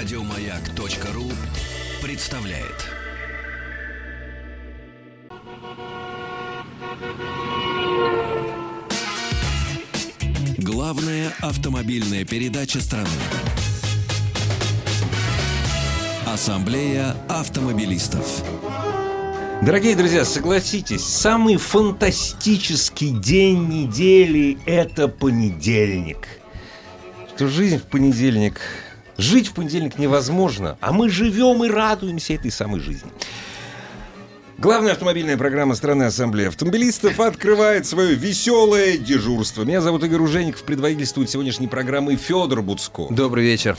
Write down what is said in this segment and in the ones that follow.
Радиомаяк.ру представляет. Главная автомобильная передача страны. Ассамблея автомобилистов. Дорогие друзья, согласитесь, самый фантастический день недели – это понедельник. Что жизнь в понедельник, жить в понедельник невозможно, а мы живем и радуемся этой самой жизни. Главная автомобильная программа страны Ассамблеи автомобилистов открывает свое веселое дежурство. Меня зовут Игорь Ужеников, предводительствует сегодняшней программой Федор Буцко. Добрый вечер.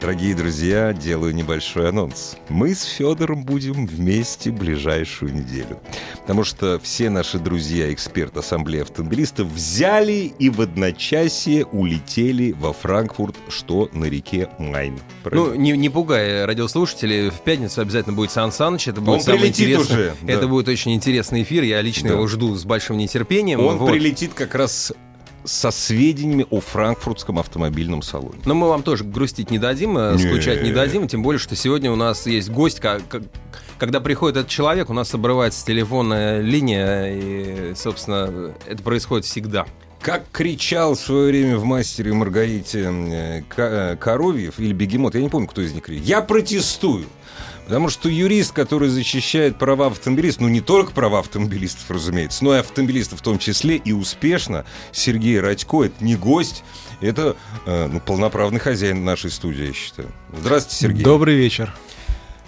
Дорогие друзья, делаю небольшой анонс. Мы с Федором будем вместе ближайшую неделю. Потому что все наши друзья, эксперты Ассамблеи автомобилистов, взяли и в одночасье улетели во Франкфурт, что на реке Майн. Ну, не, не пугай радиослушателей, в пятницу обязательно будет Сан Саныч, это будет Он самый прилетит интересный. уже, да. Это будет очень интересный эфир, я лично Да. его жду с большим нетерпением. Он вот. прилетит как раз со сведениями о франкфуртском автомобильном салоне. Но мы вам тоже грустить не дадим, э, Не. скучать не дадим, тем более, что сегодня у нас есть гость, ка- ка- когда приходит этот человек, у нас обрывается телефонная линия, и, собственно, это происходит всегда. Как кричал в свое время в «Мастере и Маргарите» э, э, Коровьев или Бегемот, я не помню, кто из них кричит. Я протестую. Потому что юрист, который защищает права автомобилистов, ну не только права автомобилистов, разумеется, но и автомобилистов в том числе, и успешно, Сергей Радько, это не гость, это э, ну, полноправный хозяин нашей студии, я считаю. Здравствуйте, Сергей. Добрый вечер.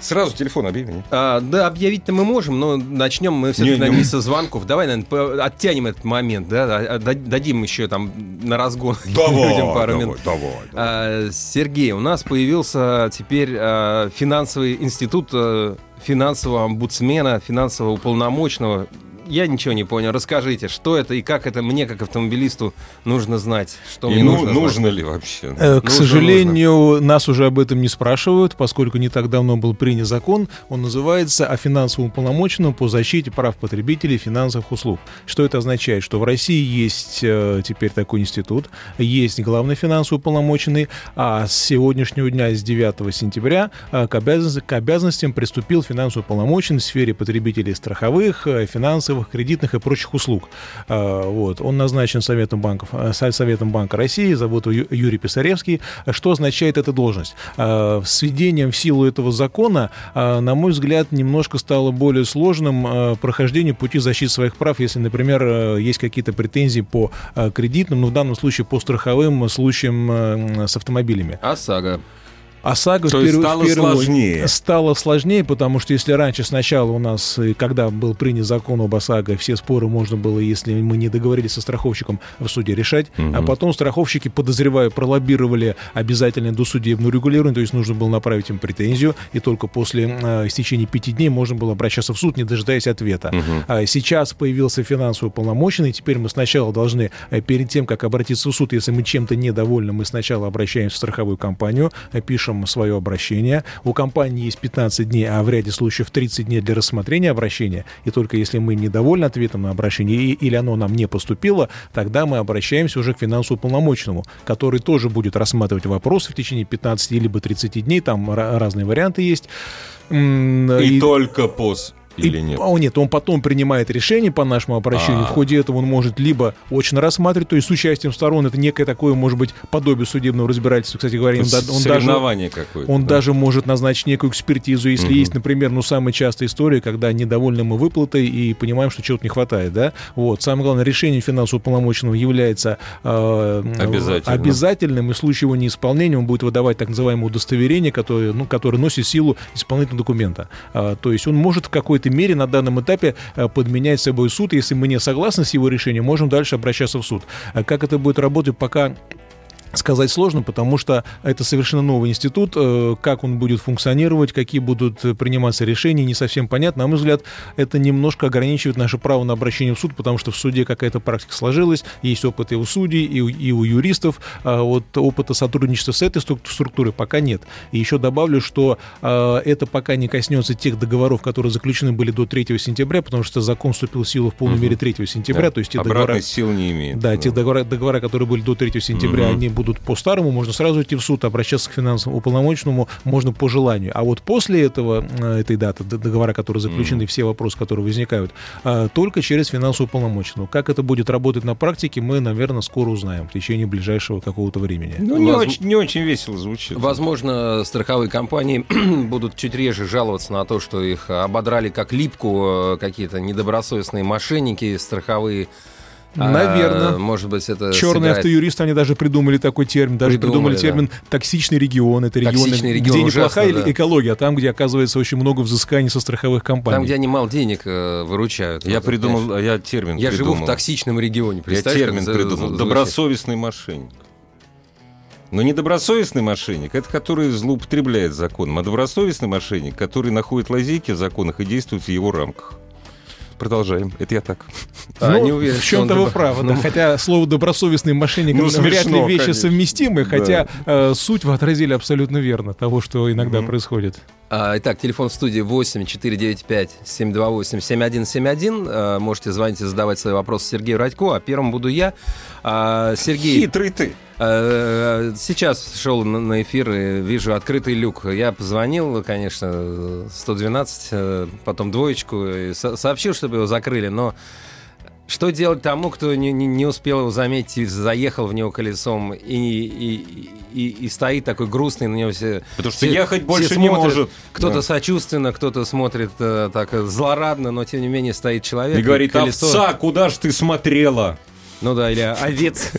Сразу телефон объяви. А, да, объявить-то мы можем, но начнем мы все-таки, наверное, со звонков. Давай, наверное, оттянем этот момент, да, а- а, дад- дадим еще там на разгон Давай, людям пару давай, минут. давай. А, Сергей, у нас появился теперь а, финансовый институт а, финансового омбудсмена, финансового уполномоченного. Я ничего не понял. Расскажите, что это и как это мне, как автомобилисту, нужно знать? Что И мне ну- нужно, знать? нужно ли вообще? Э, К Нужно, сожалению, нас уже об этом не спрашивают, поскольку не так давно был принят закон. Он называется о финансовом уполномоченном по защите прав потребителей финансовых услуг. Что это означает? Что в России есть э, теперь такой институт, есть главный финансовый уполномоченный, а с сегодняшнего дня, с 9 сентября, э, к, обязанности- к обязанностям приступил финансовый уполномоченный в сфере потребителей страховых, э, финансовых, кредитных и прочих услуг. Э, Вот. Он назначен Советом, банков, э, Со- Советом Банка России, зовут его Юрий Писаревский. Что означает эта должность? Э, С введением в силу этого закона, э, на мой взгляд, немножко стало более сложным прохождение пути защиты своих прав, если, например, э, есть какие-то претензии по э, кредитным, ну, в данном случае по страховым случаям с автомобилями. ОСАГО. ОСАГО То в есть перв- стало в первую- сложнее. Стало сложнее, потому что если раньше сначала у нас, э, когда был принят закон об ОСАГО, все споры можно было, если мы не договорились со страховщиком, в суде решать, а потом страховщики, подозреваю, пролоббировали обязательное досудебное регулирование, то есть нужно было направить им претензию, и только после э, истечения пяти дней можно было обращаться в суд, не дожидаясь ответа. А сейчас появился финансовый уполномоченный, теперь мы сначала должны, э, перед тем, как обратиться в суд, если мы чем-то недовольны, мы сначала обращаемся в страховую компанию, э, пишем свое обращение. У компании есть 15 дней, а в ряде случаев 30 дней для рассмотрения обращения. И только если мы недовольны ответом на обращение или оно нам не поступило, тогда мы обращаемся уже к финансовому полномочному, который тоже будет рассматривать вопросы в течение 15 либо 30 дней. Там ра- разные варианты есть. И, и- только и- или нет? О, нет, он потом принимает решение по нашему обращению. А. В ходе этого он может либо очно рассматривать, то есть с участием сторон, это некое такое, может быть, подобие судебного разбирательства, кстати говоря. То Он, он даже, соревнование какое-то. он да? даже может назначить некую экспертизу, если Мгм. есть, например, ну, самая частая история, когда недовольны мы выплатой и понимаем, что чего-то не хватает, да. Вот. Самое главное, решение финансового полномоченного является э, Обязательным. обязательным, и в случае его неисполнения он будет выдавать так называемое удостоверение, которое, ну, которое носит силу исполнительного документа. А, то есть он может в какой-то мере на данном этапе э, подменять собой суд. Если мы не согласны с его решением, можем дальше обращаться в суд. А как это будет работать, пока сказать сложно, потому что это совершенно новый институт. э, Как он будет функционировать, какие будут приниматься решения, не совсем понятно. На мой взгляд, это немножко ограничивает наше право на обращение в суд, потому что в суде какая-то практика сложилась, есть опыт и у судей, и у, и у юристов. А Вот опыта сотрудничества с этой струк- структурой пока нет. И еще добавлю, что э, это пока не коснется тех договоров, которые заключены были до 3 сентября, потому что закон вступил в силу в полной Мгм. мере 3 сентября. Да. То есть те Обратной договора, сил не имеет. да, те договора, договора, которые были до 3 сентября, Мгм. они будут по-старому, можно сразу идти в суд, обращаться к финансовому уполномоченному можно по желанию. А вот после этого, э, этой даты, договора, которые заключены, mm. все вопросы, которые возникают, э, только через финансового уполномоченного. Как это будет работать на практике, мы, наверное, скоро узнаем в течение ближайшего какого-то времени. Ну, не, Воз... очень, не очень весело звучит. Возможно, страховые компании будут чуть реже жаловаться на то, что их ободрали как липку какие-то недобросовестные мошенники страховые Наверное. А, может быть, это Черные сыграет... автоюристы, они даже придумали такой термин. Даже придумали, придумали термин да. «токсичный регион». Это регионы, регион, где ужасно, неплохая да. экология, а там, где, оказывается, очень много взысканий со страховых компаний. Там, где они мало денег э, выручают. Я вот, придумал, понимаешь? я термин Я придумал. живу в токсичном регионе. Я термин придумал. Добросовестный мошенник. Но недобросовестный мошенник – это который злоупотребляет законом, а добросовестный мошенник, который находит лазейки в законах и действует в его рамках. Продолжаем. Это я так. А, ну, не уверен, в чем-то вы правы. Ну, да. Хотя слово добросовестный мошенник ну, смешно, вряд ли вещи конечно. совместимы, хотя да. э, суть вы отразили абсолютно верно того, что иногда mm-hmm. происходит. А, итак, телефон в студии 8 495 728 7171. А, можете звонить и задавать свои вопросы Сергею Радько, а первым буду я. А, Сергей... Хитрый ты. А, сейчас шел на эфир и вижу открытый люк. Я позвонил, конечно, 112, э, потом двоечку, и сообщил, чтобы его закрыли, но что делать тому, кто не, не, не успел его заметить, заехал в него колесом и, и, и, и стоит такой грустный на него все. Потому что все, ехать больше смотрят, не может. Кто-то да. сочувственно, кто-то смотрит э, так злорадно, но тем не менее стоит человек. И говорит, колесо... овца, куда ж ты смотрела? Ну да, или овец.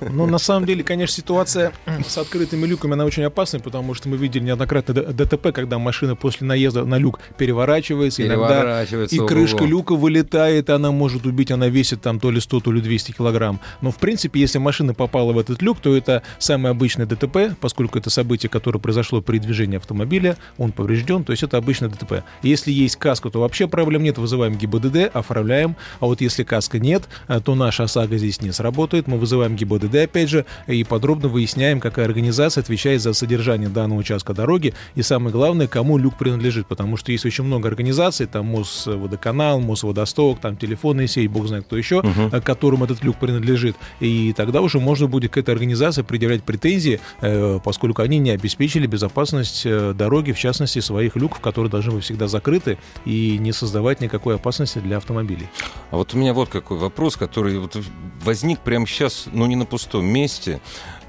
Ну, на самом деле, конечно, ситуация с открытыми люками, она очень опасная, потому что мы видели неоднократно ДТП, когда машина после наезда на люк переворачивается, иногда и крышка люка вылетает, она может убить, она весит там то ли 100, то ли 200 килограмм. Но, в принципе, если машина попала в этот люк, то это самое обычное ДТП, поскольку это событие, которое произошло при движении автомобиля, он поврежден, то есть это обычное ДТП. Если есть каска, то вообще проблем нет, вызываем ГИБДД, оформляем, а вот если каска нет, то наша ОСАГО ОСАГО здесь не сработает. Мы вызываем ГИБДД, опять же, и подробно выясняем, какая организация отвечает за содержание данного участка дороги и, самое главное, кому люк принадлежит, потому что есть очень много организаций, там Мосводоканал, Мосводосток, там телефонная сеть, бог знает кто еще, угу. которым этот люк принадлежит. И тогда уже можно будет к этой организации предъявлять претензии, э, поскольку они не обеспечили безопасность э, дороги, в частности, своих люков, которые должны быть всегда закрыты и не создавать никакой опасности для автомобилей. А вот у меня вот какой вопрос, который вот возник прямо сейчас, но не на пустом месте,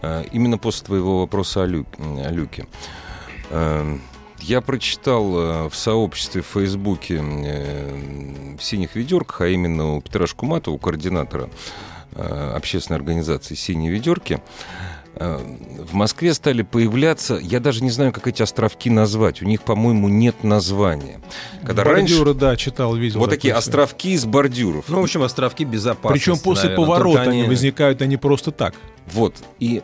а, именно после твоего вопроса о, Лю, о Люке. А, я прочитал а, в сообществе в Фейсбуке э, в «Синих ведерках», а именно у Петра Шкуматова, координатора общественной организации «Синие ведерки», в Москве стали появляться, я даже не знаю, как эти островки назвать. У них, по-моему, нет названия. Когда Бордюры, раньше... да, читал, видел. Вот такие островки из бордюров. Ну, в общем, островки безопасности. Причем после наверное, поворота они... они возникают, они просто так. Вот. И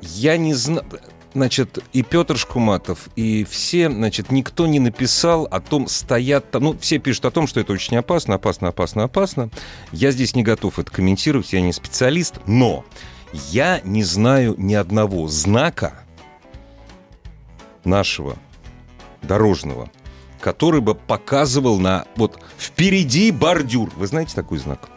я не знаю... Значит, и Петр Шкуматов, и все, значит, никто не написал о том, стоят там, ну, все пишут о том, что это очень опасно, опасно, опасно, опасно. Я здесь не готов это комментировать, я не специалист, но я не знаю ни одного знака нашего дорожного, который бы показывал на вот впереди бордюр. Вы знаете такой знак?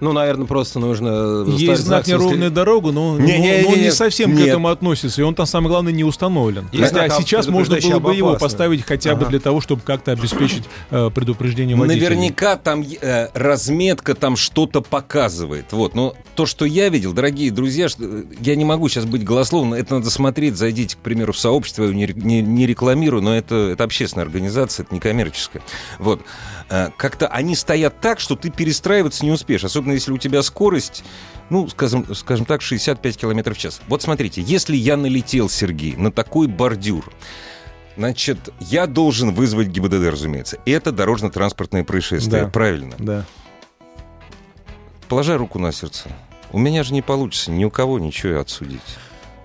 Ну, наверное, просто нужно... Есть знак неровная дорога, но, не, но, не, но не, не совсем нет. к этому относится. И он там, самое главное, не установлен. Есть хотя сейчас можно было бы его поставить хотя бы ага. для того, чтобы как-то обеспечить э, предупреждение водителя. Наверняка там э, разметка там что-то показывает. Вот. Но то, что я видел, дорогие друзья, что, э, я не могу сейчас быть голословным. Это надо смотреть. Зайдите, к примеру, в сообщество. Я не, не, не рекламирую, но это, это общественная организация, это не коммерческая. Вот. Э, как-то они стоят так, что ты перестраиваться не успеешь. Особенно если у тебя скорость, ну, скажем, скажем так, 65 км в час. Вот смотрите, если я налетел, Сергей, на такой бордюр, Значит, я должен вызвать ГИБДД, разумеется. Это дорожно-транспортное происшествие, да, правильно? Да. Положа руку на сердце. У меня же не получится ни у кого ничего отсудить.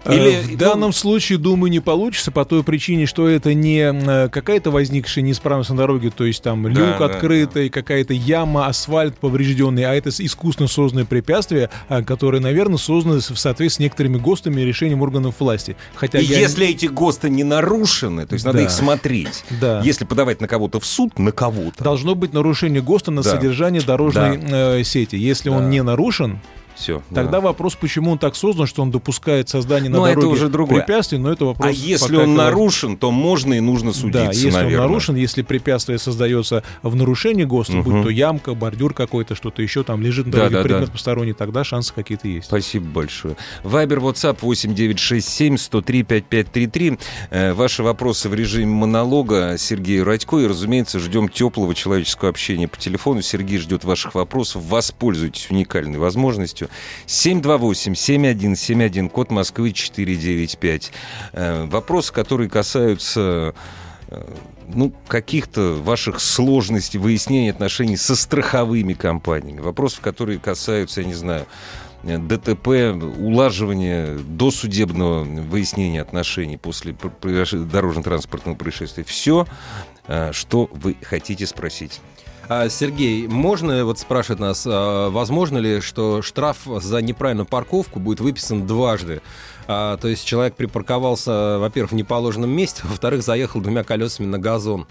Или, э, в данном случае, думаю, не получится по той причине, что это не э, какая-то возникшая неисправность на дороге, то есть там люк да, открытый, да. какая-то яма, асфальт поврежденный, а это искусственно созданное препятствие, а, которое, наверное, создано в соответствии с некоторыми ГОСТами и решением органов власти. Хотя и я... если эти ГОСТы не нарушены, то есть надо да. их смотреть. Да. Если подавать на кого-то в суд, на кого-то. Должно быть нарушение ГОСТа на да. содержание дорожной да. э, сети. Если да. он не нарушен, Все. Тогда вопрос, почему он так создан, что он допускает создание на Но это дороге уже другое. препятствий, но это вопрос... А если он нарушен, то можно и нужно судиться, Да, если наверное. он нарушен, если препятствие создается в нарушении ГОСТа, Мгм. будь то ямка, бордюр какой-то, что-то еще там лежит на Да, дороге, да, предмет да. посторонний, тогда шансы какие-то есть. Спасибо большое. Вайбер, WhatsApp 8967 103 5533. Э, Ваши вопросы в режиме монолога Сергею Радько. И, разумеется, ждем теплого человеческого общения по телефону. Сергей ждет ваших вопросов. Воспользуйтесь уникальной возможностью. 728-7171, код Москвы 495. Э, Вопросы, которые касаются э, ну, каких-то ваших сложностей выяснения отношений со страховыми компаниями. Вопросов, которые касаются, я не знаю, э, ДТП, улаживания досудебного выяснения отношений после дорожно-транспортного происшествия. Все, что вы хотите спросить. А, Сергей, можно вот спрашивать нас, а, возможно ли, что штраф за неправильную парковку будет выписан дважды? А, то есть человек припарковался, во-первых, в неположенном месте, во-вторых, заехал двумя колесами на газон.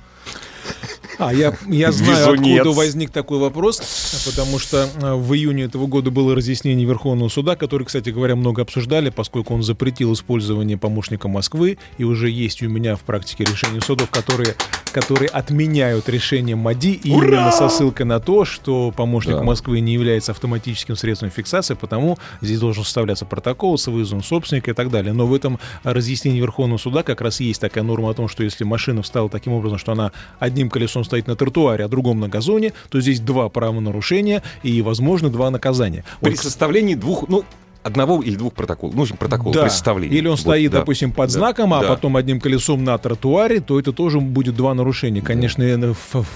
А, я, я знаю, Везунец. откуда возник такой вопрос, потому что э, в июне этого года было разъяснение Верховного суда, который, кстати говоря, много обсуждали, поскольку он запретил использование помощника Москвы, и уже есть у меня в практике решения судов, которые, которые отменяют решение МАДИ, и именно со ссылкой на то, что помощник Да. Москвы не является автоматическим средством фиксации, потому здесь должен составляться протокол с вызовом собственника и так далее. Но в этом разъяснении Верховного суда как раз есть такая норма о том, что если машина встала таким образом, что она одним колесом стоит на тротуаре, а другом на газоне, то здесь два правонарушения и, возможно, два наказания. При Вот, составлении двух, ну, одного или двух протоколов. Ну, общем, протокол да. представления. Или он Вот, стоит, да. допустим, под Да. знаком, а Да. потом одним колесом на тротуаре, то это тоже будет два нарушения. Конечно,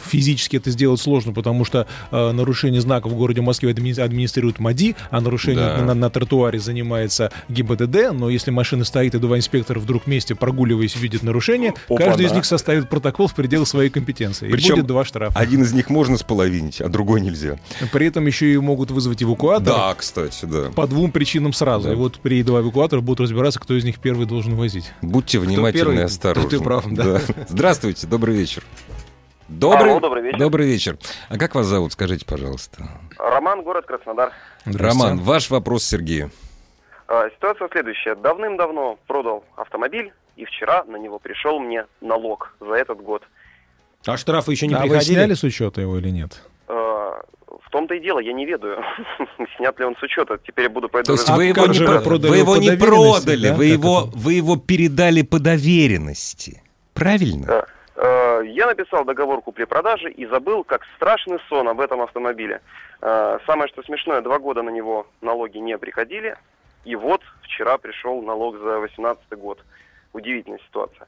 физически это сделать сложно, потому что э, нарушение знаков в городе Москве адми- администрирует МАДИ, а нарушение Да. на, на тротуаре занимается ГИБДД. Но если машина стоит, и два инспектора вдруг вместе, прогуливаясь, видят нарушение, каждый из них составит протокол в пределах своей компетенции. Причем и будет два штрафа. Один из них можно споловинить, а другой нельзя. При этом еще и могут вызвать эвакуатор. Да, кстати, да. По двум причинам сразу. Да. И вот приедет два эвакуатора, будут разбираться, кто из них первый должен возить. Будьте внимательны и осторожны. и прав, да. Здравствуйте, добрый вечер. Добрый, Алло, добрый вечер. Добрый вечер. А как вас зовут, скажите, пожалуйста. Роман, город Краснодар. Роман, ваш вопрос Сергею. А, Ситуация следующая. Давным-давно продал автомобиль, и вчера на него пришел мне налог за этот год. А штрафы еще не а вы приходили? сняли с учета его или нет? А, В том-то и дело, я не ведаю, снят ли он с учета. Теперь я буду по То этому... есть А вы его не, про- продали вы его не продали, да? вы, Как его, это? вы его передали по доверенности. Правильно? Да. Э, Я написал договор купли-продажи и забыл, как страшный сон об этом автомобиле. Э, Самое что смешное, два года на него налоги не приходили, и вот вчера пришел налог за 2018 год. Удивительная ситуация.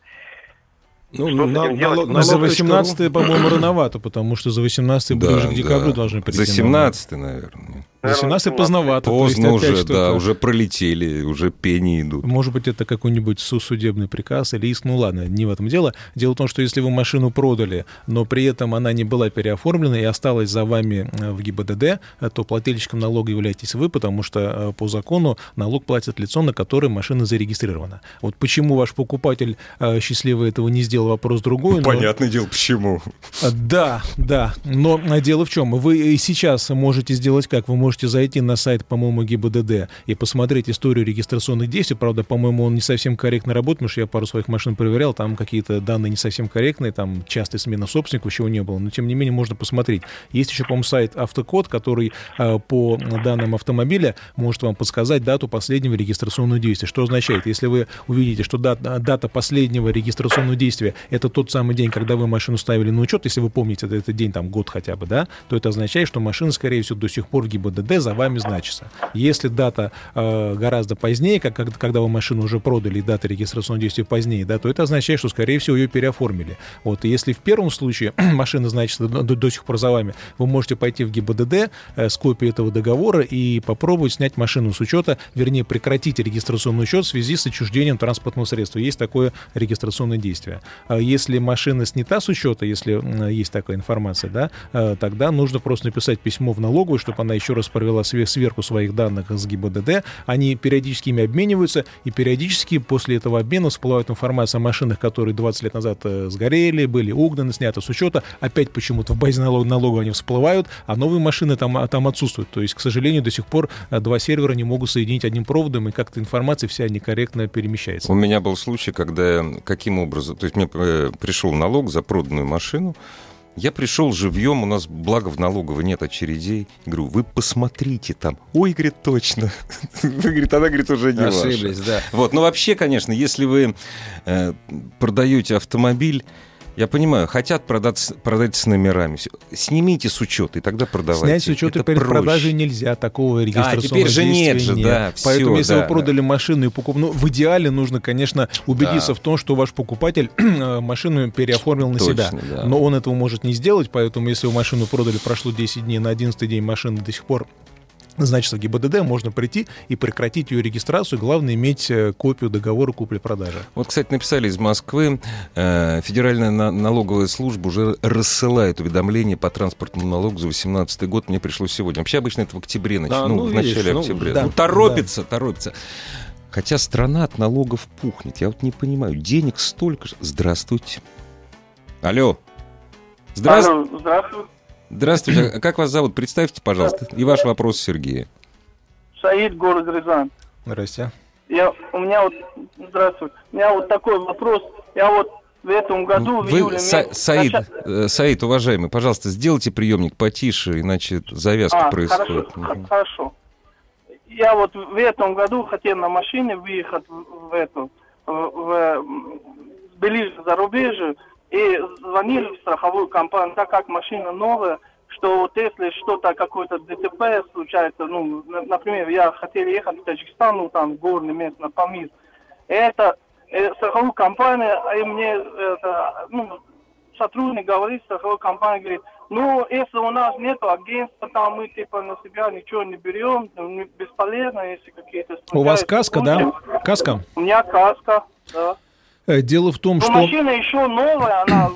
Ну, Что на- делать? налог- Но за налог.ру. 18 по-моему, рановато, потому что за 18 ближе к декабрю да. должны прийти. За 17 наверное. За 17 поздновато. то есть Поздно опять уже, да, уже пролетели, уже пени идут. Может быть, это какой-нибудь су- судебный приказ или иск. Ну ладно, не в этом дело. Дело в том, что если вы машину продали, но при этом она не была переоформлена и осталась за вами э, в ГИБДД, э, то плательщиком налога являетесь вы, потому что э, по закону налог платит лицо, на которое машина зарегистрирована. Вот почему ваш покупатель счастливый этого не сделал, вопрос другой. но- Понятное дело, почему. А, Да, да. Но а, дело в чем? Вы и сейчас можете сделать как? Вы можете зайти на сайт, по-моему, ГИБДД и посмотреть историю регистрационных действий. Правда, по-моему, он не совсем корректно работает, потому что я пару своих машин проверял, там какие-то данные не совсем корректные, там частая смена собственников, чего не было. Но, тем не менее, можно посмотреть. Есть еще, по-моему, сайт Автокод, который а, по данным автомобиля может вам подсказать дату последнего регистрационного действия. Что означает, если вы увидите, что дата, дата последнего регистрационного действия это тот самый день, когда вы машину ставили на учет, если вы помните, это, это день, там, год хотя бы, да, то это означает, что машина, скорее всего, до сих пор в ГИБДД за вами значится. Если дата э, гораздо позднее, как, когда вы машину уже продали, дата регистрационного действия позднее, да, то это означает, что, скорее всего, ее переоформили. Вот, и если в первом случае машина значится до, до- до сих пор за вами, вы можете пойти в ГИБДД э, с копией этого договора и попробовать снять машину с учета, вернее, прекратить регистрационный учет в связи с отчуждением транспортного средства. Есть такое регистрационное действие. А если машина снята с учета, если есть такая информация, да, э, тогда нужно просто написать письмо в налоговую, чтобы она еще раз провела сверку своих данных с ГИБДД. Они периодически ими обмениваются, и периодически после этого обмена всплывает информация о машинах, которые 20 лет назад э, сгорели, были угнаны, сняты с учета. Опять почему-то в базе налог, налога они всплывают, а новые машины там, а, там отсутствуют. То есть, к сожалению, до сих пор э, два сервера не могут соединить одним проводом, и как-то информация вся некорректно перемещается. У меня был случай, когда каким образом... То есть мне пришел налог за проданную машину, я пришел живьем, у нас, благо, в налоговой нет очередей. Говорю, вы посмотрите там. Ой, говорит, точно. Говорит, она, говорит, уже не Ошиблись, ваша. да. Вот, но вообще, конечно, если вы э, продаете автомобиль, я понимаю, хотят продать, продать с номерами. Снимите с учета, и тогда продавайте. Снять с учета Это перед проще. продажей нельзя, такого регистрационного теперь же нет же, да, Поэтому, всё, если да, вы продали машину и покуп... ну, в идеале нужно, конечно, убедиться Да. в том, что ваш покупатель э, машину переоформил на Точно, себя. да. Но он этого может не сделать, поэтому, если вы машину продали, прошло 10 дней, на 11 день машина до сих пор Значит, в ГИБДД можно прийти и прекратить ее регистрацию. Главное иметь э, копию договора купли-продажи. Вот, кстати, написали из Москвы, э, Федеральная на- налоговая служба уже рассылает уведомления по транспортному налогу за 2018 год. Мне пришлось сегодня. Вообще обычно это в октябре, нач- Да, ну, ну, в видишь, начале ну, октября. да, ну, торопится, торопится. Хотя страна от налогов пухнет. Я вот не понимаю, денег столько же. Здравствуйте. Алло. Здравствуйте. Алло, здравствуйте. Здравствуйте. А как вас зовут? Представьте, пожалуйста. И ваш вопрос Сергею. Саид, город Рязань. Здрасте. Я, у меня вот, здравствуйте, у меня вот такой вопрос. Я вот в этом году, в Вы, июле... Са- месяце Саид, начал- э, Саид, уважаемый, пожалуйста, сделайте приемник потише, иначе завязка А, происходит. хорошо, х- хорошо. Я вот в этом году хотел на машине выехать в, в эту, в, в, м, ближе к зарубежью, и звонили в страховую компанию, так как машина новая, что вот если что-то, какое-то ДТП случается, ну, на- например, я хотел ехать в Таджикистан, ну, там, горный мест, на Памир, это э, страховую компанию, и мне это, ну, сотрудник говорит, страховой компании говорит, ну, если у нас нет агентства, там мы типа на себя ничего не берем, ну, бесполезно, если какие-то... У вас каска, да? случаи. Каска? У меня каска, да. Э, Дело в том, Но что... машина еще новая, она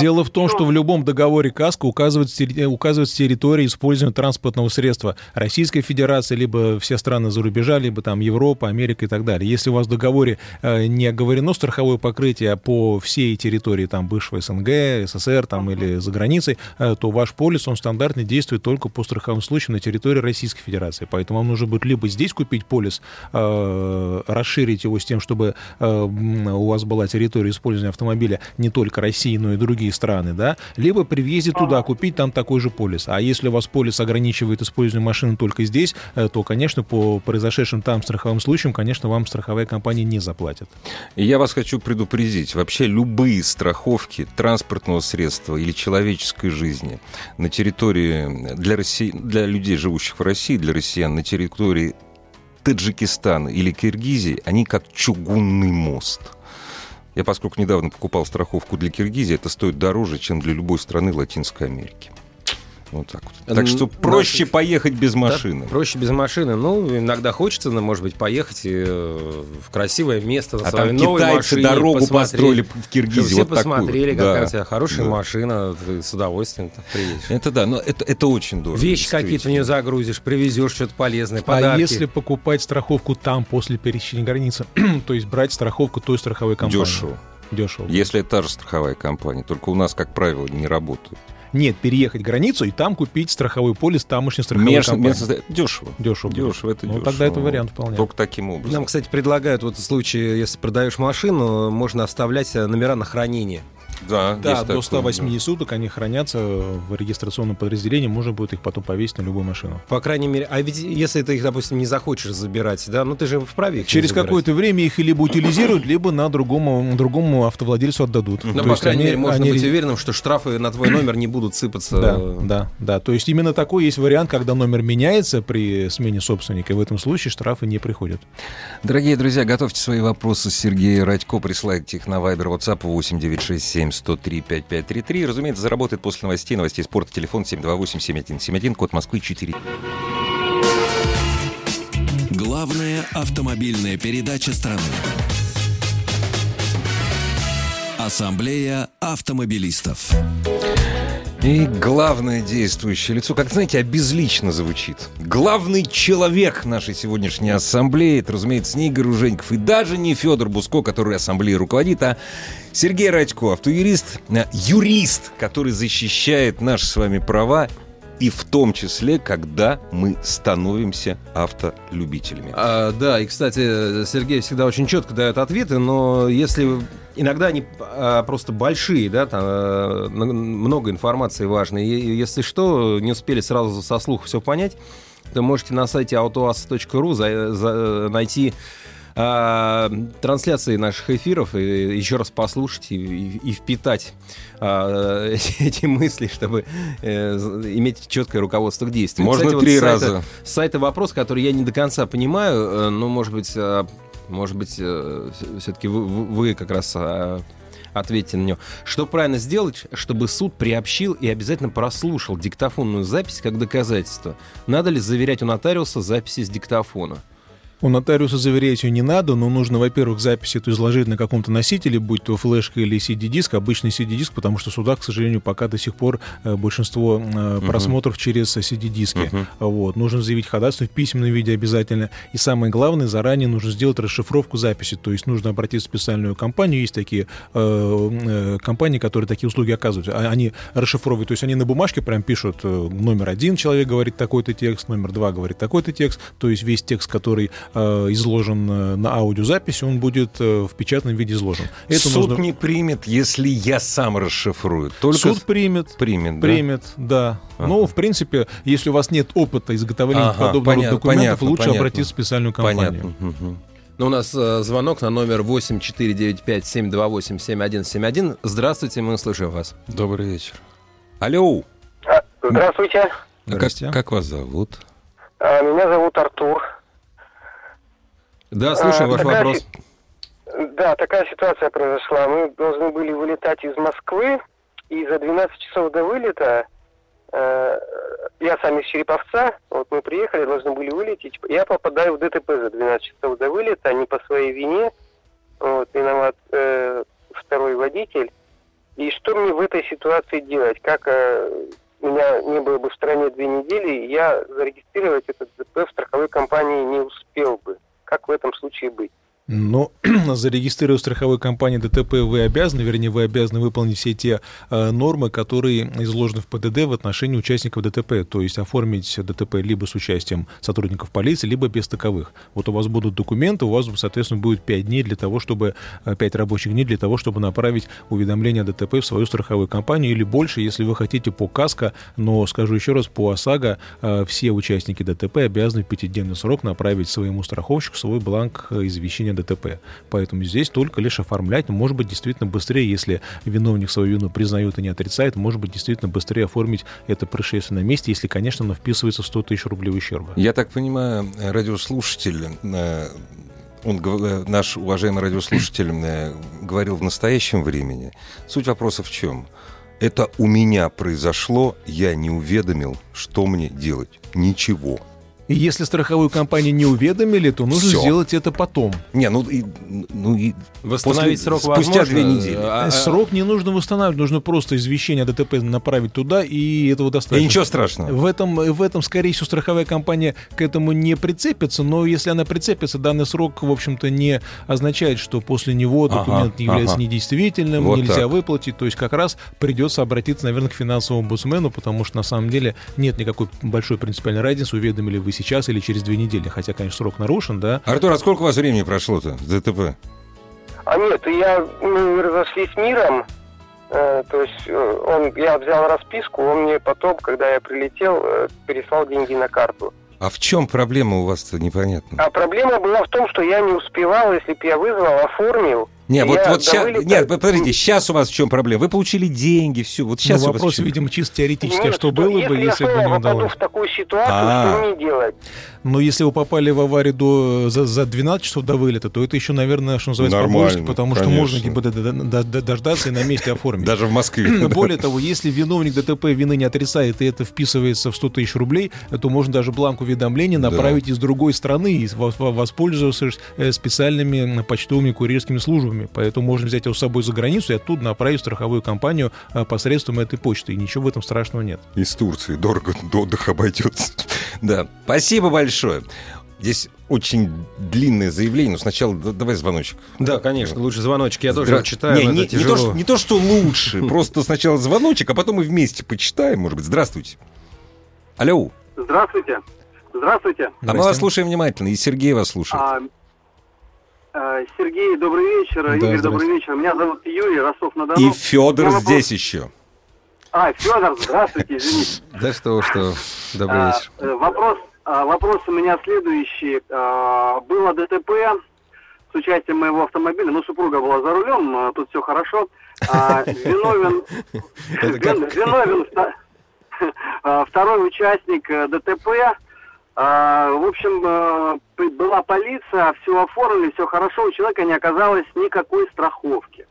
Дело в том, что в любом договоре КАСКО указывается, указывается территория использования транспортного средства Российской Федерации, либо все страны за рубежа, либо там Европа, Америка и так далее. Если у вас в договоре э, не оговорено страховое покрытие по всей территории там бывшего СНГ, СССР там или за границей, э, то ваш полис, он стандартный, действует только по страховым случаям на территории Российской Федерации. Поэтому вам нужно будет либо здесь купить полис, э, расширить его с тем, чтобы у вас была территория использования автомобиля не только России, но и другие страны, да, либо при въезде туда купить там такой же полис. А если у вас полис ограничивает использование машины только здесь, э, то, конечно, по произошедшим там страховым случаям, конечно, вам страховая компания не заплатит. Я вас хочу предупредить. Вообще любые страховки транспортного средства или человеческой жизни на территории для, России, для людей, живущих в России, для россиян на территории Таджикистана или Киргизии, они как чугунный мост. Я, поскольку недавно покупал страховку для Киргизии, это стоит дороже, чем для любой страны Латинской Америки. Вот так вот. Так что проще наши- поехать без Да, машины. проще без машины. Ну, иногда хочется, может быть, поехать э, в красивое место на А своей там новой китайцы машине, дорогу построили в Киргизии. все вот такую. посмотрели, Да. какая у тебя хорошая Да. машина, ты с удовольствием приедешь. Это да, но это, это очень дорого. Вещи какие-то в нее загрузишь, привезешь что-то полезное, А подарки. если покупать страховку там после пересечения границы, то есть брать страховку той страховой компании? Дешево. Дешево. Если это та же страховая компания, только у нас, как правило, не работают. Нет, переехать границу и там купить страховой полис тамошней страховой Меж- компании. меж- Дешево. Дешево. Дешево, это Ну, дешево. тогда это вариант вполне. Только таким образом. Нам, кстати, предлагают вот в случае, если продаешь машину, можно оставлять э, номера на хранение. Да, Да, есть до такое, 180 суток они хранятся в регистрационном подразделении, можно будет их потом повесить на любую машину. По крайней мере, а ведь если ты их, допустим, не захочешь забирать, да, ну ты же вправе их Через какое-то время их либо утилизируют, либо на другому, другому автовладельцу отдадут. Ну, по есть крайней они- мере, можно они- быть уверенным, что штрафы на твой номер не будут сыпаться. Да, да, да. То есть именно такой есть вариант, когда номер меняется при смене собственника, и в этом случае штрафы не приходят. Дорогие друзья, готовьте свои вопросы Сергею Радько, присылайте их на Viber, WhatsApp 8967 103 5533. Разумеется, заработает после новостей, новостей спорта, телефон 728-7171, код Москвы 4. Главная автомобильная передача страны. Ассамблея автомобилистов. И главное действующее лицо, как, знаете, обезлично звучит. Главный человек нашей сегодняшней ассамблеи, это, разумеется, не Игорь Уженьков и даже не Федор Буско, который ассамблеей руководит, а Сергей Радько, автоюрист, э, юрист, который защищает наши с вами права и в том числе, когда мы становимся автолюбителями. А, да, и, кстати, Сергей всегда очень четко дает ответы, но если иногда они а, просто большие, да, там а, много информации важной, и если что, не успели сразу со слуха все понять, то можете на сайте autoas.ru за, за, найти а, трансляции наших эфиров и еще раз послушать и, и, и впитать а, эти мысли, чтобы э, иметь четкое руководство к действию. Можно Кстати, три вот раза. Сайта, сайта вопрос, который я не до конца понимаю, э, но, может быть, э, может быть, э, все-таки вы, вы как раз э, ответьте на него. Что правильно сделать, чтобы суд приобщил и обязательно прослушал диктофонную запись как доказательство? Надо ли заверять у нотариуса записи с диктофона? У нотариуса заверять ее не надо, но нужно, во-первых, запись эту изложить на каком-то носителе, будь то флешка или CD-диск, обычный CD-диск, потому что в судах, к сожалению, пока до сих пор э, большинство э, просмотров через CD-диски. Вот. Нужно заявить ходатайство в письменном виде обязательно. И самое главное, заранее нужно сделать расшифровку записи, то есть нужно обратиться в специальную компанию. Есть такие э, э, компании, которые такие услуги оказывают. А- Они расшифровывают, то есть они на бумажке прям пишут э, номер один человек говорит такой-то текст, номер два говорит такой-то текст, то есть весь текст, который э, изложен э, на аудиозаписи, он будет э, в печатном виде изложен. Это Суд нужно... не примет, если я сам расшифрую. Только Суд примет. примет, да? Примет, да. Ага. Но, в принципе, если у вас нет опыта изготовления Ага, подобного понятно, документов, понятно, лучше понятно. обратиться в специальную компанию. Понятно. Мгм. Ну, у нас э, звонок на номер 8495-728-7171. Здравствуйте, мы слышим вас. Добрый вечер. Алло. А, Здравствуйте. А Как, как вас зовут? А, Меня зовут Артур. Да, слушаем А, ваш такая вопрос. Да, такая ситуация произошла. Мы должны были вылетать из Москвы, и за 12 часов до вылета э, я сам из Череповца, вот мы приехали, должны были вылететь. Я попадаю в ДТП за 12 часов до вылета, не по своей вине. Вот, виноват э, второй водитель. И что мне в этой ситуации делать? Как э, меня не было бы в стране две недели, я зарегистрировать этот ДТП в страховой компании не успел бы. Как в этом случае быть? Но зарегистрировав страховой компании ДТП вы обязаны, вернее, вы обязаны выполнить все те э, нормы, которые изложены в ПДД в отношении участников ДТП, то есть оформить ДТП либо с участием сотрудников полиции, либо без таковых. Вот у вас будут документы, у вас, соответственно, будет 5 дней для того, чтобы, 5 рабочих дней для того, чтобы направить уведомление о ДТП в свою страховую компанию или больше, если вы хотите по КАСКО, но, скажу еще раз, по ОСАГО э, все участники ДТП обязаны в пятидневный срок направить своему страховщику свой бланк э, извещения ДТП. Поэтому здесь только лишь оформлять, но, может быть, действительно быстрее, если виновник свою вину признает и не отрицает, может быть, действительно быстрее оформить это происшествие на месте, если, конечно, оно вписывается в 100 тысяч рублей ущерба. Я так понимаю, радиослушатель, э, он, э, наш уважаемый радиослушатель э, говорил в настоящем времени. Суть вопроса в чем? Это у меня произошло, я не уведомил, что мне делать. Ничего. И если страховую компанию не уведомили, то нужно Всё. сделать это потом. Не, ну и, ну и Восстановить после- срок спустя возможно? две недели. А, а, Срок не нужно восстанавливать, нужно просто извещение о ДТП направить туда, и этого И достаточно. ничего страшного. В этом, в этом, скорее всего, страховая компания к этому не прицепится, но если она прицепится, данный срок, в общем-то, не означает, что после него Ага, документ не является ага. недействительным, Вот нельзя так. выплатить. То есть как раз придется обратиться, наверное, к финансовому омбудсмену, потому что на самом деле нет никакой большой принципиальной разницы, уведомили вы сейчас или через две недели. Хотя, конечно, срок нарушен, да. Артур, а сколько у вас времени прошло-то с ДТП? А нет, я, мы разошлись миром, э, то есть э, он, я взял расписку, он мне потом, когда я прилетел, э, переслал деньги на карту. А в чем проблема у вас-то непонятно? А проблема была в том, что я не успевал, если бы я вызвал, оформил. Не, вот, вот сейчас, вылета- нет, подождите, сейчас у вас в чем проблема? Вы получили деньги, все, вот сейчас Но у вас вопрос, чем? видимо, чисто теоретически, Нет, что было бы, если бы не удалось. в такую ситуацию, А. что мне делать? Но если вы попали в аварию до, за, за 12 часов до вылета, то это еще, наверное, что называется, побольше, потому что конечно. можно ГИБДД д- дождаться и на месте оформить. Даже в Москве. Более того, если виновник ДТП вины не отрицает, и это вписывается в 100 тысяч рублей, то можно даже бланк уведомления направить из другой страны и во- во- воспользовавшись э, специальными почтовыми курьерскими службами почтами. Поэтому можно взять его с собой за границу и оттуда направить в страховую компанию а, посредством этой почты. И ничего в этом страшного нет. Из Турции дорого до отдыха обойдется. Да, спасибо большое. Здесь очень длинное заявление, но сначала да- давай звоночек. Да, конечно, лучше звоночек. Я тоже Здра- читаю, не, не- не то, что, не то, что лучше, просто сначала звоночек, а потом мы вместе почитаем, может быть. Здравствуйте. Алло. Здравствуйте. Здравствуйте. А мы вас слушаем внимательно, и Сергей вас слушает. А, Сергей, добрый вечер. Да, Игорь, добрый вечер. Меня зовут Юрий, Ростов-на-Дону. И Федор вопрос- здесь еще. А, Федор, здравствуйте, извините. Да что, что. Добрый А, вечер. э, Вопрос, а, вопрос у меня следующий. А, Было ДТП с участием моего автомобиля, ну, супруга была за рулем, а, тут все хорошо. А, Виновен, виновен а, второй участник э, ДТП. А, В общем, э, была полиция, все оформили, все хорошо, у человека не оказалось никакой страховки.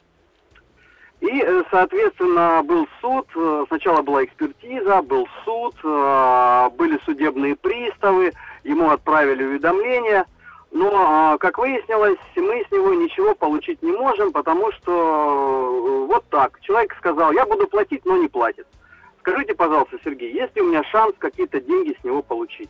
И, э, соответственно, был суд, э, сначала была экспертиза, был суд, были судебные приставы, ему отправили уведомление. Но, как выяснилось, мы с него ничего получить не можем, потому что вот так. Человек сказал, я буду платить, но не платит. Скажите, пожалуйста, Сергей, есть ли у меня шанс какие-то деньги с него получить?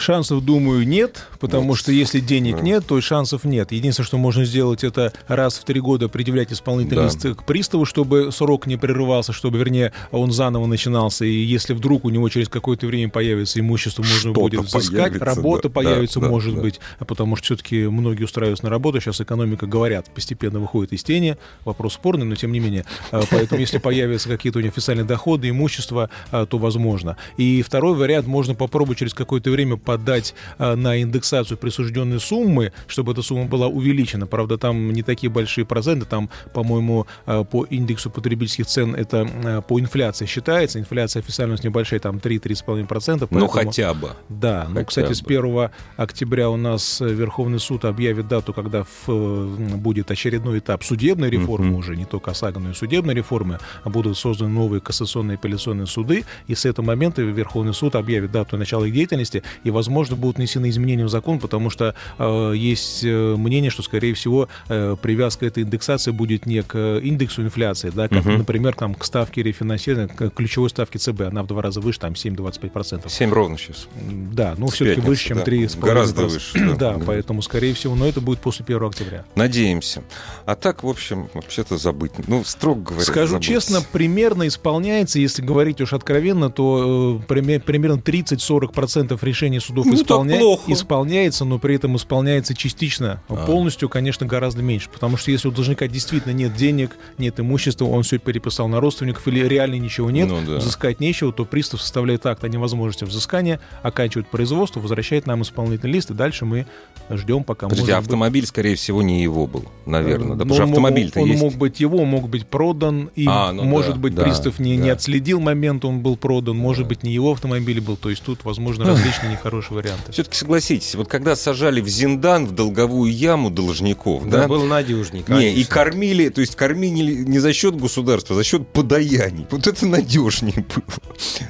Шансов, думаю, нет, потому Вот. что если денег Да. нет, то и шансов нет. Единственное, что можно сделать, это раз в три года предъявлять исполнительный Да. лист к приставу, чтобы срок не прерывался, чтобы, вернее, он заново начинался. И если вдруг у него через какое-то время появится имущество, можно Что-то будет взыскать, появится, работа да, появится, да, да, может да. быть, а потому что все-таки многие устраиваются на работу. Сейчас экономика, говорят, постепенно выходит из тени. Вопрос спорный, но тем не менее. А, Поэтому если появятся какие-то у него официальные доходы, имущество, а, то возможно. И второй вариант, можно попробовать через какое-то время подать а, на индексацию присужденной суммы, чтобы эта сумма была увеличена. Правда, там не такие большие проценты, там, по-моему, а, по индексу потребительских цен это а, по инфляции считается. Инфляция официально нас небольшая, там 3-3,5%. Ну, поэтому- хотя бы. да, ну, Хотя кстати, с бы. 1 октября у нас Верховный суд объявит дату, когда в, э, будет очередной этап судебной реформы уже, не только ОСАГО, но и судебной реформы, будут созданы новые кассационные и апелляционные суды, и с этого момента Верховный суд объявит дату начала их деятельности, и, возможно, будут внесены изменения в закон, потому что э, есть э, мнение, что, скорее всего, э, привязка этой индексации будет не к э, индексу инфляции, да, как, Мгм. например, там, к ставке рефинансирования, к ключевой ставке ЦБ, она в два раза выше, там 7-25%. 7 ровно сейчас. Да, ну С все-таки выше, чем да. 3,5%. Гораздо выше, да. Да, поэтому, скорее всего, но это будет после 1 октября. Надеемся. А так, в общем, вообще-то забыть. Ну, строго говоря, Скажу забыть. честно, примерно исполняется, если говорить уж откровенно, то э, приме- примерно 30-40% решений судов Ну, исполня- плохо. исполняется, но при этом исполняется частично. А. Полностью, конечно, гораздо меньше. Потому что если у должника действительно нет денег, нет имущества, он все переписал на родственников или реально ничего нет, Ну да. взыскать нечего, то пристав составляет акт о невозможности взыскания, оканчивает производство, возвращает нам исполнительный лист, и дальше мы ждем, пока Подождите, может быть, автомобиль, скорее всего, не его был, наверное. Да, Э, потому что он мог- автомобиль-то он есть. мог быть его, мог быть продан, и, А, ну может да, быть, да, пристав не, не да. отследил момент, он был продан, может быть, не его автомобиль был, то есть тут, возможно, различные нехорошие варианты. Все-таки согласитесь, вот когда сажали в Зиндан, в долговую яму должников, Да, да, был надежней, не, и кормили, то есть кормили не за счет государства, а за счет подаяний. Вот это надежнее было.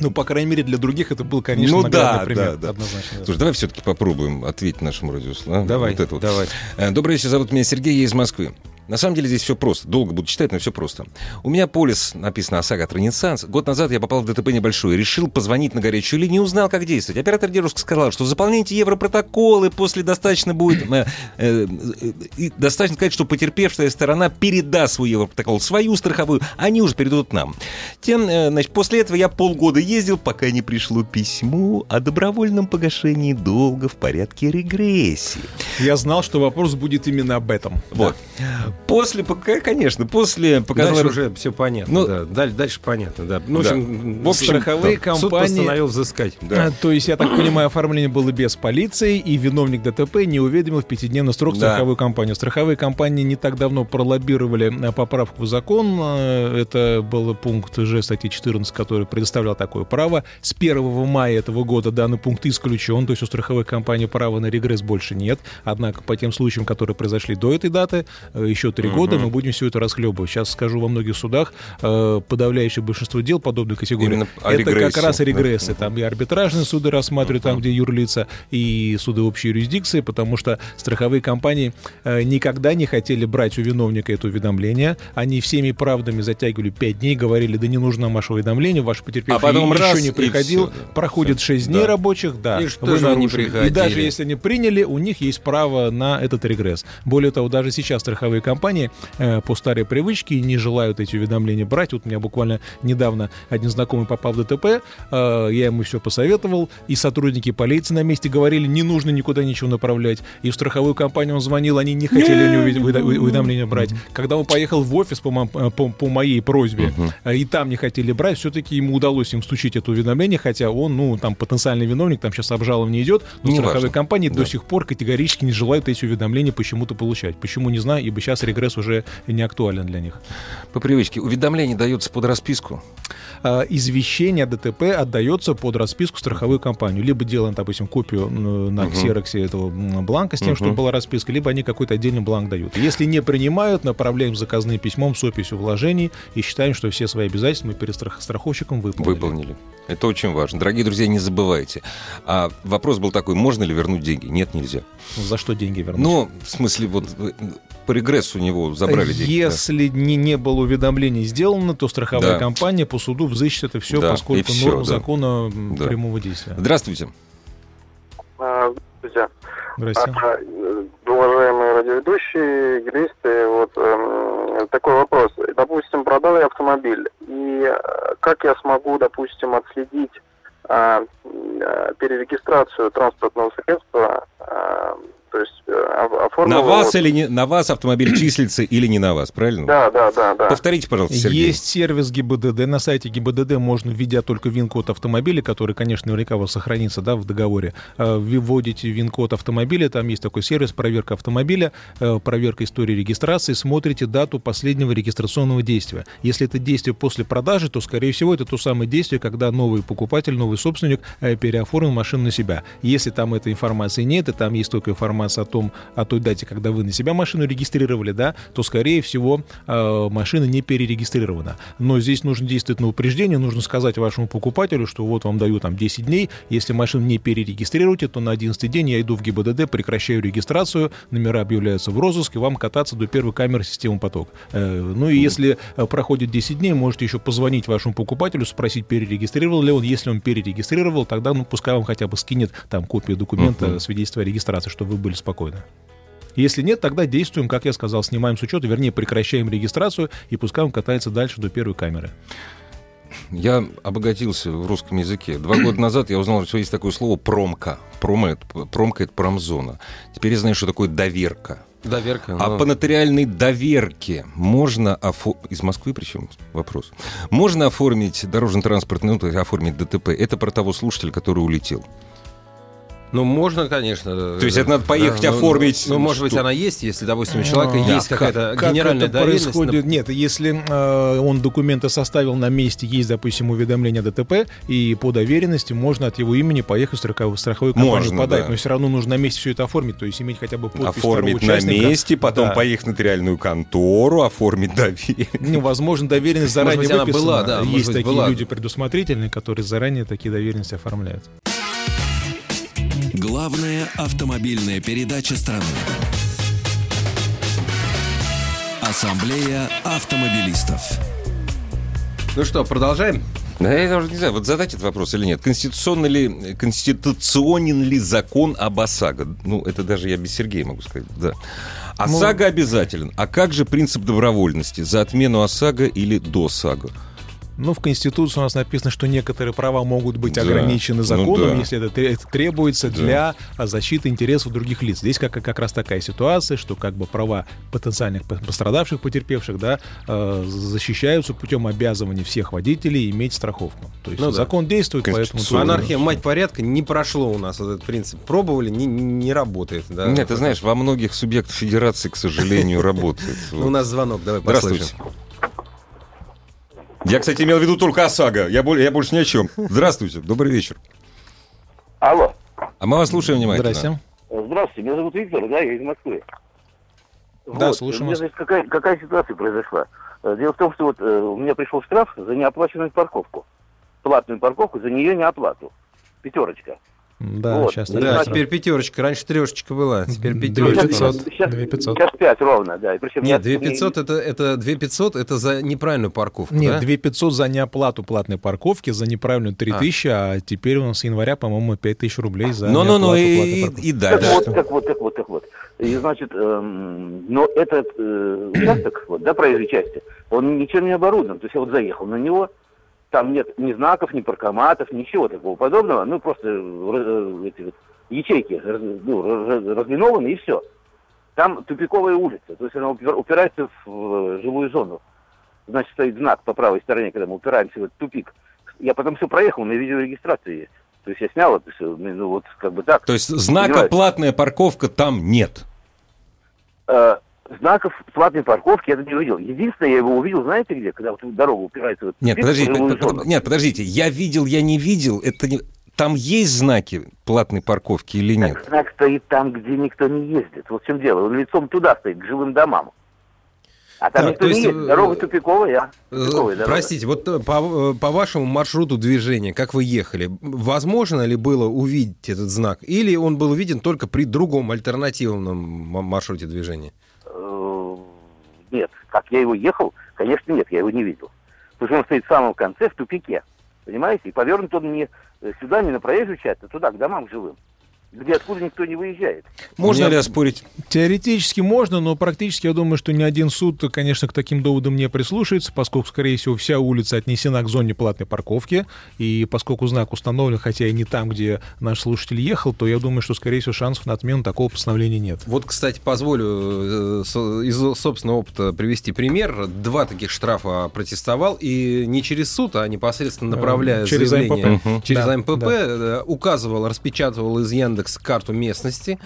Ну, по крайней мере, для других это был, конечно, Ну да, пример. да, да. Однозначно. да. Слушай, давай все-таки попробуем ответить нашему радиослушателю. а? Давай, Вот это вот. давай. Э, Добрый вечер, зовут меня Сергей, я из Москвы. На самом деле здесь все просто. Долго буду читать, но все просто. У меня полис написано ОСАГО от Ренессанс. Год назад я попал в ДТП небольшое. Решил позвонить на горячую линию, узнал, как действовать. Оператор девушка сказала, что заполняйте европротоколы, после достаточно будет... э, э, э, достаточно сказать, что потерпевшая сторона передаст свой европротокол, свою страховую, они уже передадут нам. Тем, э, значит, после этого я полгода ездил, пока не пришло письмо о добровольном погашении долга в порядке регрессии. Я знал, что вопрос будет именно об этом. Вот. После, пока, конечно, после показал... Дальше уже все понятно, Ну, да. Даль- Дальше понятно, да. Ну, в Да. общем, В общем, страховые да. суд компании... постановил взыскать. А, То есть, я так понимаю, оформление было без полиции, и виновник ДТП не уведомил в пятидневный срок Да. страховую компанию. Страховые компании не так давно пролоббировали а, поправку в закон. А, Это был пункт Ж статьи 14, который предоставлял такое право. С 1 мая этого года данный пункт исключен, то есть у страховых компаний права на регресс больше нет. Однако по тем случаям, которые произошли до этой даты, э, еще еще три года мы будем все это расхлебывать. Сейчас скажу, во многих судах э, подавляющее большинство дел подобной категории Именно это как раз да. регрессы. Там и арбитражные суды рассматривают, там, где юрлица, и суды общей юрисдикции, потому что страховые компании э, никогда не хотели брать у виновника это уведомление. Они всеми правдами затягивали 5 дней, говорили, да не нужно нам ваше уведомление, ваш потерпевший А потом еще раз, не приходил. да. Проходит. 6 дней Да. рабочих, да. И что вы же они нарушили. И приходили? даже если они приняли, у них есть право на этот регресс. Более того, даже сейчас страховые компании э, по старой привычке не желают эти уведомления брать. Вот у меня буквально недавно один знакомый попал в ДТП, э, я ему все посоветовал, и сотрудники полиции на месте говорили, не нужно никуда ничего направлять. И в страховую компанию он звонил, они не хотели уведомления брать. Когда он поехал в офис по, э, по- по моей просьбе, э, и там не хотели брать, все-таки ему удалось им стучить это уведомление, хотя он, ну, там потенциальный виновник, там сейчас обжалование идет, но страховые компании Да. до сих пор категорически не желают эти уведомления почему-то получать. Почему, не знаю, ибо сейчас регресс уже не актуален для них. По привычке. Уведомление дается под расписку. А, Извещение ДТП отдается под расписку страховую компанию. Либо делаем, допустим, копию на ксероксе этого бланка с тем, чтобы была расписка, либо они какой-то отдельный бланк дают. Если не принимают, направляем заказным письмом с описью вложений и считаем, что все свои обязательства мы перед страх- страховщиком выполнили. Выполнили. Это очень важно. Дорогие друзья, не забывайте. А вопрос был такой, можно ли вернуть деньги? Нет, нельзя. За что деньги вернуть? Ну, в смысле, вот э, по регрессу у него забрали деньги. да. Если не, не было уведомлений сделано, то страховая Да. компания по суду взыщет это все, Да, поскольку и всё, норма да. закона Да. прямого действия. Здравствуйте. А, Здравствуйте. Здрасте. А, э, Уважаемые радиоведущие, юристы, вот эм, такой вопрос. Допустим, продал я автомобиль, и э, как я смогу, допустим, отследить а, э, перерегистрацию транспортного средства, а, то есть оформил... На вас его- или не на вас автомобиль числится или не на вас, правильно? Да, да, да, да. Повторите, пожалуйста, Сергей. Есть сервис ГИБДД. На сайте ГИБДД можно, введя только ВИН-код автомобиля, который, конечно, наверняка у вас сохранится да, в договоре, э, вы вводите ВИН-код автомобиля, там есть такой сервис, проверка автомобиля, э, проверка истории регистрации, смотрите дату последнего регистрационного действия. Если это действие после продажи, то, скорее всего, это то самое действие, когда новый покупатель, новый собственник переоформил машину на себя. Если там этой информации нет, и там есть только информация о том, о той дате, когда вы на себя машину регистрировали, да, то, скорее всего, э, машина не перерегистрирована. Но здесь нужно действовать на упреждение, нужно сказать вашему покупателю, что вот вам даю там 10 дней, если машину не перерегистрируете, то на 11 день я иду в ГИБДД, прекращаю регистрацию, номера объявляются в розыск, и вам кататься до первой камеры системы поток. Э, Ну и если э, проходит 10 дней, можете еще позвонить вашему покупателю, спросить, перерегистрировал ли он. Если он перерегистрировал, тогда ну, пускай вам хотя бы скинет там копию документа, свидетельства о регистрации, чтобы вы были спокойны. Если нет, тогда действуем, как я сказал, снимаем с учета, вернее, прекращаем регистрацию, и пускай он катается дальше до первой камеры. Я обогатился в русском языке. Два года назад я узнал, что есть такое слово промка. Промо это, промка — это промзона. Теперь я знаю, что такое доверка. Доверка. А ну, по нотариальной доверке можно оформить... Из Москвы причем вопрос. Можно оформить дорожно-транспортный, ну, то есть оформить ДТП. Это про того слушателя, который улетел. Ну, можно, конечно. То есть это надо поехать оформить Ну, может быть, она есть, если, допустим, у человека А, есть как- какая-то как генеральная это доверенность. происходит? Нет, если э, он документы составил на месте, есть, допустим, уведомление о ДТП, и по доверенности можно от его имени поехать в страховую, страховую компанию Можно, подать. да. Но все равно нужно на месте все это оформить, то есть иметь хотя бы подпись оформить на месте, потом Да. поехать в нотариальную контору, оформить доверие. Ну, возможно, доверенность заранее быть, она выписана. была, да, может Есть быть, такие была. люди предусмотрительные, которые заранее такие доверенности оформляют. Главная автомобильная передача страны. Ассамблея автомобилистов. Ну что, продолжаем? Да, я даже не знаю, вот задать этот вопрос или нет. Конституционно ли, конституционен ли закон об ОСАГО? Ну, это даже я без Сергея могу сказать, да. ОСАГО обязателен. А как же принцип добровольности? За отмену ОСАГО или до САГО? Ну, в Конституции у нас написано, что некоторые права могут быть Да. ограничены Ну законом, да. если это, тре- это требуется Да. для а, защиты интересов других лиц. Здесь как, как раз такая ситуация, что как бы права потенциальных по- пострадавших, потерпевших, да, э, защищаются путем обязывания всех водителей иметь страховку. То есть Ну да. закон действует, поэтому... Анархия, мать порядка, не прошло у нас этот принцип. Пробовали, не, не работает. Да? Нет, ты знаешь, во многих субъектах федерации, к сожалению, работает. У нас звонок, давай послушаем. Здравствуйте. Я, кстати, имел в виду только ОСАГО. Я, более, я больше ни о чем. Здравствуйте, добрый вечер. Алло. А мы вас слушаем внимательно. Здрасте. Здравствуйте, меня зовут Виктор, да, я из Москвы. Да, Вот, слушаем меня, вас. значит, какая, какая ситуация произошла? Э, Дело в том, что вот э, у меня пришел штраф за неоплаченную парковку. Платную парковку, за нее не оплату. Пятерочка. Да, Вот. сейчас Ну, Да, теперь пятерочка. Раньше трешечка была, теперь пятерочка. 2500. Сейчас, 2500. сейчас 5 ровно, да. И причем Нет, я- 2500 это, это 2500 это за неправильную парковку, Нет, да? 2500 за неоплату платной парковки, за неправильную 3000, а, теперь у нас с января, по-моему, 5000 рублей за Ну-ну-ну, неоплату и, платной и- парковки. и Так дальше. вот, так вот, так вот, так вот. И значит, эм, но этот э, участок, вот, да, проезжей части, он ничем не оборудован. То есть я вот заехал на него, там нет ни знаков, ни паркоматов, ничего такого подобного. Ну, просто э, эти вот ячейки ну, раз- разлинованы и все. Там тупиковая улица, то есть она упир- упирается в э, жилую зону. Значит, стоит знак по правой стороне, когда мы упираемся в этот тупик. Я потом все проехал, на видеорегистрации есть. То есть я снял это все, ну вот как бы так. То есть знака Понимаете? «платная парковка» там нет. Знаков платной парковки я не увидел. Единственное, я его увидел, знаете где? Когда вот дорога упирается в этот Нет, подождите, под- нет, подождите, я видел, я не видел, это не... Там есть знаки платной парковки или нет? Так знак стоит там, где никто не ездит. Вот в чем дело. Он лицом туда стоит, к жилым домам. А там Так, никто то не есть, ездит. э, Дорога тупиковая, а? Э, Тупиковая дорога. Простите, вот э, по, по вашему маршруту движения, как вы ехали, возможно ли было увидеть этот знак? Или он был виден только при другом альтернативном маршруте движения? Нет, как я его ехал, конечно, нет, я его не видел. Потому что он стоит в самом конце, в тупике. Понимаете? И повернут он не э, сюда, не на проезжую часть, а туда, к домам жилым. Где откуда никто не выезжает. Можно ли оспорить? Теоретически можно, но практически я думаю, что ни один суд, конечно, к таким доводам не прислушается, поскольку, скорее всего, вся улица отнесена к зоне платной парковки, и поскольку знак установлен, хотя и не там, где наш слушатель ехал, то я думаю, что, скорее всего, шансов на отмену такого постановления нет. Вот, кстати, позволю э, из собственного опыта привести пример. Два таких штрафа протестовал, и не через суд, а непосредственно направляя Э, через заявление АМПП. Через Да, АМПП, да. э, указывал, распечатывал из Яндекс карту местности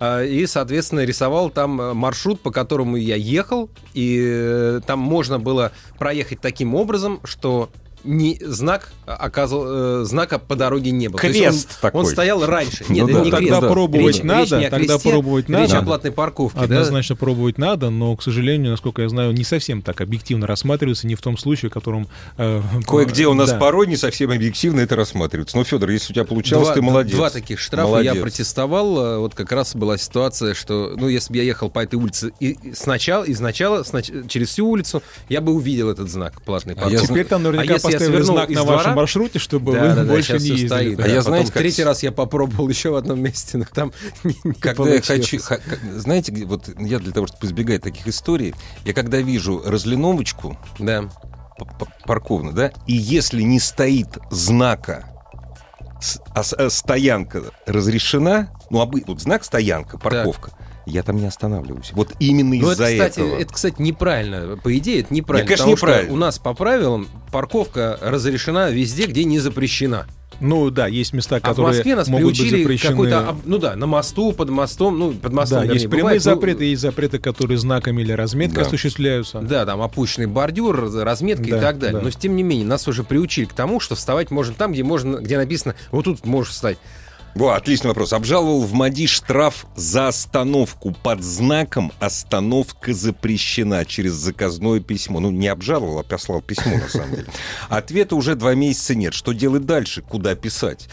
э, и, соответственно, рисовал там э, маршрут, по которому я ехал, и э, там можно было проехать таким образом, что не знак оказывал, э, знака по дороге не было. Крест он, такой. он стоял раньше. Ну Нет, да, это не тогда крест. пробовать Речь- надо, речь не о тогда кресте, пробовать Речь надо. о платной парковке. да? Однозначно пробовать надо, но, к сожалению, насколько я знаю, не совсем так объективно рассматривается, не в том случае, в котором... э, Кое-где у нас да. порой не совсем объективно это рассматривается. Ну, Федор, если у тебя получалось, два, ты молодец. Два таких штрафа Молодец. я протестовал. э, Вот как раз была ситуация, что, ну, если бы я ехал по этой улице и сначала, изначала, снач- через всю улицу, я бы увидел этот знак платной А я парковки. Теперь там наверняка А если я поставили свернул знак из на вашем двора? маршруте, чтобы Да, вы да, да, больше щас не ездили. стоит, А да. я, Потом знаете, как- третий раз я попробовал еще в одном месте, но там не, не Когда я хочу, как- знаете, вот я для того, чтобы избегать таких историй, я когда вижу разлиновочку Да. парковную, да, и если не стоит знака, с- а а стоянка разрешена, ну, обы- вот знак стоянка, парковка, я там не останавливаюсь. Вот именно Ну, из-за это, кстати, этого. это, кстати, неправильно. По идее, это неправильно. конечно, потому что неправильно. у нас по правилам парковка разрешена везде, где не запрещена. Ну да, есть места, А в которые Москве нас могут быть приучили запрещены. какой-то, об- ну да, на мосту, под мостом, ну, под мостом, Да, вернее, есть прямые бывает, ну, запреты, есть запреты, которые знаками или разметкой Да. осуществляются. Да, там опущенный бордюр, разметка Да, и так далее. да. Но тем не менее, нас уже приучили к тому, что вставать можно там, где можно, где написано, вот тут можешь встать. Во, отличный вопрос. Обжаловал в МАДИ штраф за остановку под знаком «Остановка запрещена» через заказное письмо. Ну, не обжаловал, а послал письмо, на самом деле. Ответа уже два месяца нет. Что делать дальше? Куда писать?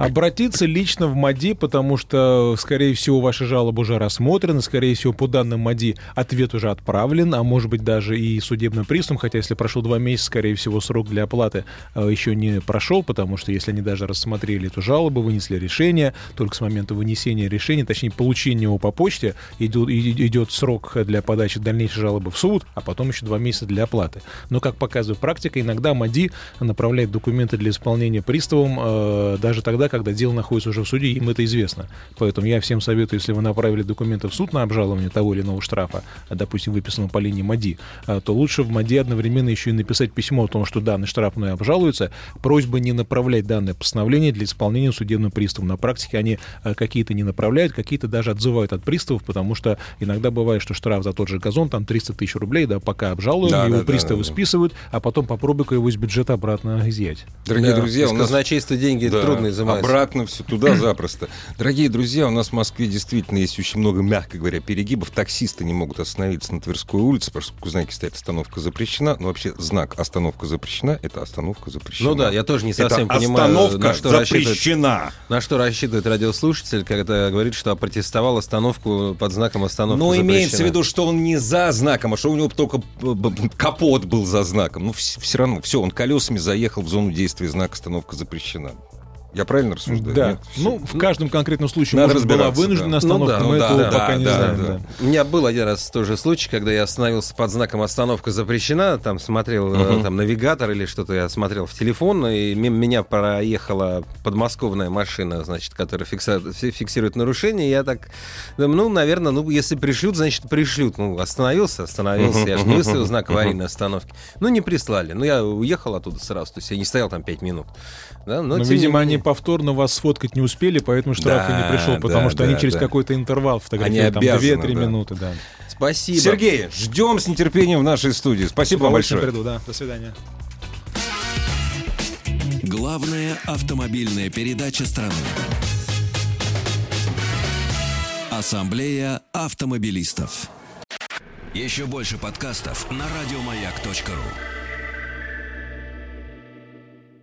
Обратиться лично в МАДИ, потому что, скорее всего, ваши жалобы уже рассмотрены, скорее всего, по данным МАДИ ответ уже отправлен, а может быть даже и судебным приставом, хотя если прошло два месяца, скорее всего, срок для оплаты э, еще не прошел, потому что если они даже рассмотрели эту жалобу, вынесли решение, только с момента вынесения решения, точнее, получения его по почте, идет, идет срок для подачи дальнейшей жалобы в суд, а потом еще два месяца для оплаты. Но, как показывает практика, иногда МАДИ направляет документы для исполнения приставом э, даже тогда, когда дело находится уже в суде, им это известно. Поэтому я всем советую, если вы направили документы в суд на обжалование того или иного штрафа, а, допустим, выписанного по линии МАДИ, а, то лучше в МАДИ одновременно еще и написать письмо о том, что данный штраф мной обжалуется, просьба не направлять данное постановление для исполнения судебным приставом. На практике они а, какие-то не направляют, какие-то даже отзывают от приставов, потому что иногда бывает, что штраф за тот же газон, там 300 тысяч рублей, да, пока обжалуем, Да, его да, приставы да, да. списывают, а потом попробуй-ка его из бюджета обратно изъять. Дорогие Да, друзья, у нас казначейства деньги Да. трудно изымаются. Обратно все туда запросто. Дорогие друзья, у нас в Москве действительно есть очень много, мягко говоря, перегибов. Таксисты не могут остановиться на Тверской улице, в знаке стоит остановка запрещена. Но вообще знак остановка запрещена — это остановка запрещена. Ну да, я тоже не совсем это понимаю, остановка на что рассчитывает, запрещена. на что рассчитывает радиослушатель, когда говорит, что опротестовал остановку под знаком остановка Но запрещена. имеется в виду, что он не за знаком, а что у него только капот был за знаком. Ну, все равно, все, он колесами заехал в зону действия знака остановка запрещена. Я правильно рассуждаю? Да. Нет? Ну, в каждом конкретном случае, Надо может, была да. остановка, Ну да, мы ну этого да, пока да, не да, знаем. да. да. У меня был один раз тоже случай, когда я остановился под знаком «Остановка запрещена», там смотрел э, там, навигатор или что-то, я смотрел в телефон, и мимо меня проехала подмосковная машина, значит, которая фикса- фи- фиксирует нарушение, я так, думаю, ну, наверное, ну, если пришлют, значит, пришлют. Ну, остановился, остановился, я же не выставил знак аварийной остановки. Ну, не прислали. Ну, я уехал оттуда сразу, то есть я не стоял там пять минут. Да, но, Но, тем не видимо, они. Повторно вас сфоткать не успели, поэтому штраф и Да, не пришел, потому да, что они да, через да. какой-то интервал фотографируют, там обязаны, 2-3 да. минуты, да. Спасибо. Сергей, ждем с нетерпением в нашей студии. Спасибо вам большое. приду, да. До свидания. Главная автомобильная передача страны. Ассамблея автомобилистов. Еще больше подкастов на радиомаяк.ру.